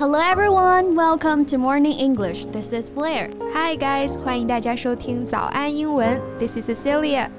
Hello everyone, welcome to Morning English. This is Blair. Hi guys, 欢迎大家收听早安英文。This is Cecilia.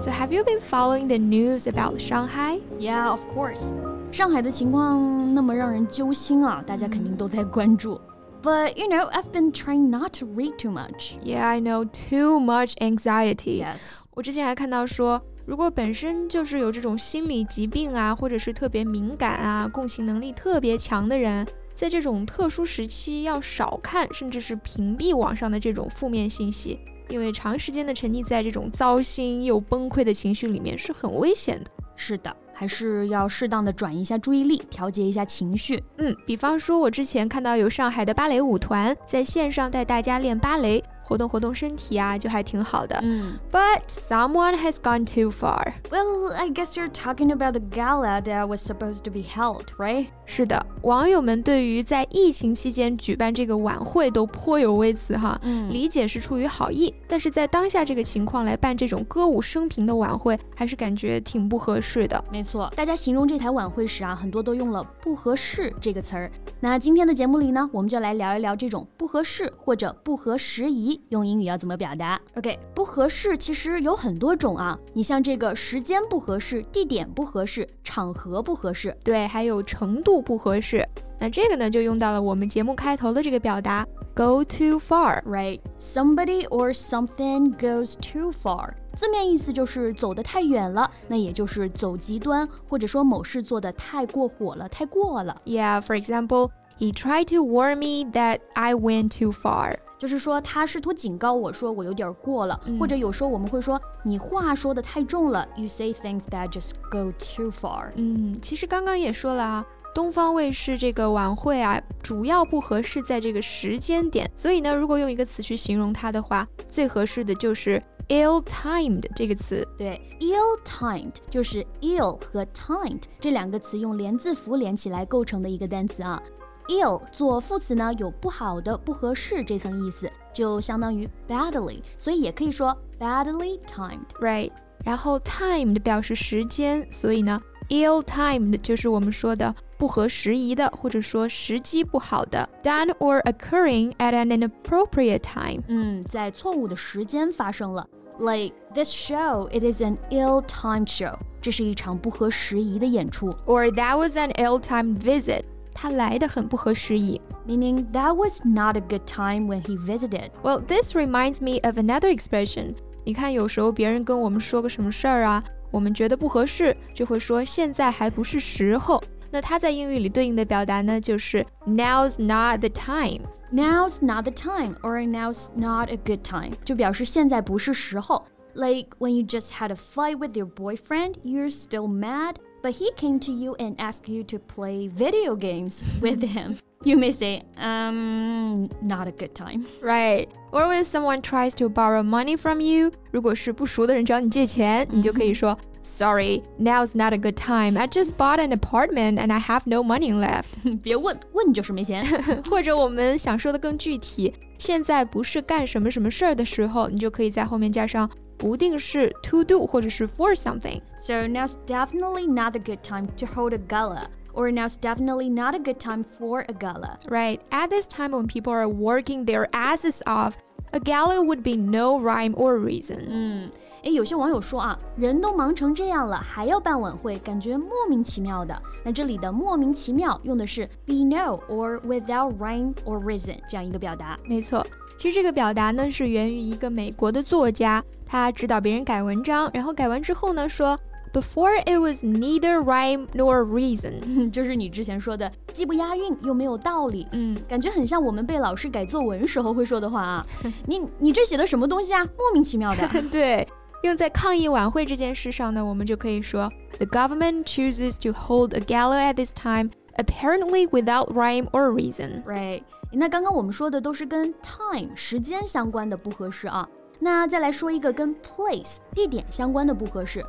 So have you been following the news about Shanghai? Yeah, of course. 上海的情况那么让人揪心啊，大家肯定都在关注。But you know, I've been trying not to read too much. Yeah, I know too much anxiety. Yes. 我之前还看到说，如果本身就是有这种心理疾病啊，或者是特别敏感啊、共情能力特别强的人， 在这种特殊时期要少看，甚至是屏蔽网上的这种负面信息，因为长时间的沉溺在这种糟心又崩溃的情绪里面是很危险的。是的，还是要适当的转移一下注意力，调节一下情绪。嗯，比方说，我之前看到有上海的芭蕾舞团在线上带大家练芭蕾。活动活动身体啊，就还挺好的。嗯，But someone has gone too far. Well, I guess you're talking about the gala that was supposed to be held, right? 是的，网友们对于在疫情期间举办这个晚会都颇有微词哈。嗯，理解是出于好意，但是在当下这个情况来办这种歌舞升平的晚会，还是感觉挺不合适的。没错，大家形容这台晚会时啊，很多都用了“不合适”这个词儿。那今天的节目里呢，我们就来聊一聊这种不合适或者不合时宜。用英语要怎么表达？OK，不合适其实有很多种啊。你像这个时间不合适、地点不合适、场合不合适，对，还有程度不合适。那这个呢，就用到了我们节目开头的这个表达，go too far，right？Somebody or something goes too far，字面意思就是走得太远了，那也就是走极端，或者说某事做得太过火了，太过了。Yeah，for example。He tried to warn me that I went too far，就是说他试图警告我说我有点过了，嗯、或者有时候我们会说你话说的太重了，You say things that just go too far。嗯，其实刚刚也说了啊，东方卫视这个晚会啊，主要不合适在这个时间点，所以呢，如果用一个词去形容它的话，最合适的就是 ill-timed 这个词。对，ill-timed 就是 ill 和 timed 这两个词用连字符连起来构成的一个单词啊。ill 做副词呢，有不好的、不合适这层意思，就相当于 badly，所以也可以说 badly timed，right？然后 timed 表示时间，所以呢，ill timed 就是我们说的不合时宜的，或者说时机不好的，done or occurring at an inappropriate time。嗯，在错误的时间发生了。Like this show, it is an ill-timed show。这是一场不合时宜的演出。Or that was an ill-timed visit。 他来的很不合时宜，meaning that was not a good time when he visited. Well, this reminds me of another expression. 你看，有时候别人跟我们说个什么事儿啊，我们觉得不合适，就会说现在还不是时候。那它在英语里对应的表达呢，就是 Now's not the time. Now's not the time, or now's not a good time，就表示现在不是时候。Like when you just had a fight with your boyfriend, you're still mad, but he came to you and asked you to play video games with him. You may say, um, not a good time. Right. Or when someone tries to borrow money from you, 如果是不熟的人找你借钱，你就可以说 Sorry, now's not a good time. I just bought an apartment and I have no money left. 别问，问就是没钱。或者我们想说的更具体，现在不是干什么什么事儿的时候，你就可以在后面加上 不定式 to do 或者是 for something. So now's definitely not a good time to hold a gala. Or now's definitely not a good time for a gala. Right. At this time when people are working their asses off, a gala would be no rhyme or reason. 嗯， 诶，有些网友说啊，人都忙成这样了，还要办晚会，感觉莫名其妙的。那这里的莫名其妙用的是 be no or without rhyme or reason 这样一个表达。没错。其实这个表达呢，是源于一个美国的作家，他指导别人改文章，然后改完之后呢，说 Before it was neither rhyme nor reason，就是你之前说的，既不押韵又没有道理。嗯，感觉很像我们被老师改作文时候会说的话啊。你你这写的什么东西啊？莫名其妙的。对，用在抗议晚会这件事上呢，我们就可以说 The government chooses to hold a gala at this time, apparently without rhyme or reason. Right. 那刚刚我们说的都是跟 time 时间相关的不合适啊。那再来说一个跟 place 地点相关的不合适。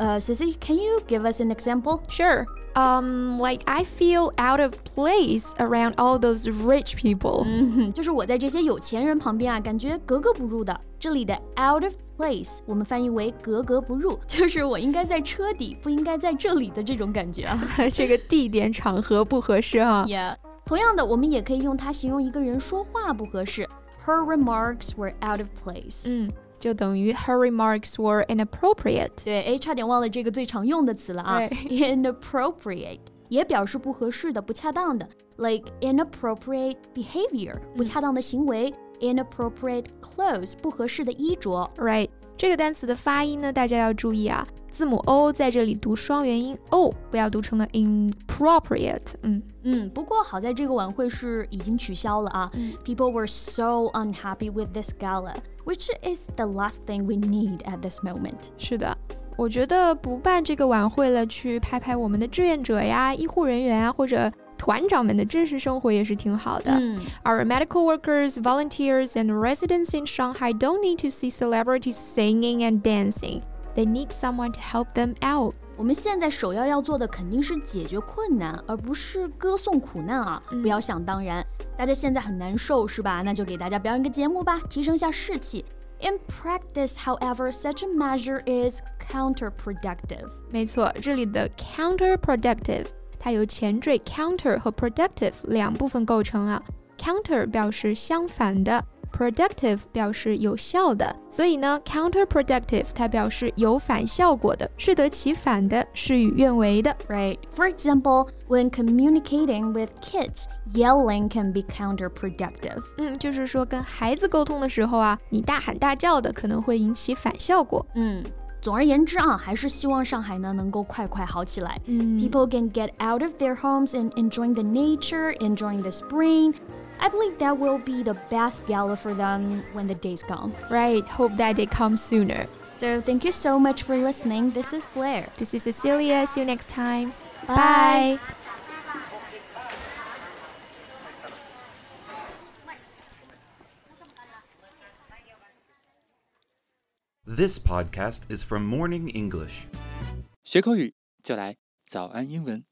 呃，Sissy, can you give us an example? Sure. Um, like I feel out of place around all those rich people. 嗯，就是我在这些有钱人旁边啊，感觉格格不入的。这里的 out of place 我们翻译为格格不入，就是我应该在车底，不应该在这里的这种感觉啊。这个地点场合不合适哈。Yeah. 同样的，我们也可以用它形容一个人说话不合适。Her remarks were out of place。嗯， 就等于 Her remarks were inappropriate。对，哎，差点忘了这个最常用的词了啊，inappropriate 也表示不合适的、不恰当的，like inappropriate behavior，不恰当的行为；inappropriate clothes，不合适的衣着。Right，这个单词的发音呢，大家要注意啊。字母 o 在这里读双元音 o，不要读成了 inappropriate。嗯嗯，不过好在这个晚会是已经取消了啊。People were so unhappy with this gala, which is the last thing we need at this moment。是的，我觉得不办这个晚会了，去拍拍我们的志愿者呀、医护人员啊，或者团长们的真实生活也是挺好的。嗯，Our medical workers, volunteers, and residents in Shanghai don't need to see celebrities singing and dancing. They need someone to help them out。我们现在首要要做的肯定是解决困难，而不是歌颂苦难啊！不要想当然，大家现在很难受是吧？那就给大家表演个节目吧，提升下士气。In practice, however, such a measure is counterproductive。没错，这里的 counterproductive 它由前缀 counter 和 productive 两部分构成啊。counter 表示相反的。 productive 表示有效的，所以呢，counterproductive 它表示有反效果的，适得其反的，事与愿违的。Right. For example, when communicating with kids, yelling can be counterproductive. 嗯，就是说跟孩子沟通的时候啊，你大喊大叫的可能会引起反效果。嗯。总而言之啊，还是希望上海呢能够快快好起来。嗯，People can get out of their homes and enjoying the nature, enjoying the spring. I believe that will be the best gala for them when the days come. Right, hope that day comes sooner. So thank you so much for listening. This is Blair. This is Cecilia. See you next time. Bye. Bye. This podcast is from Morning English. 学口语就来早安英文。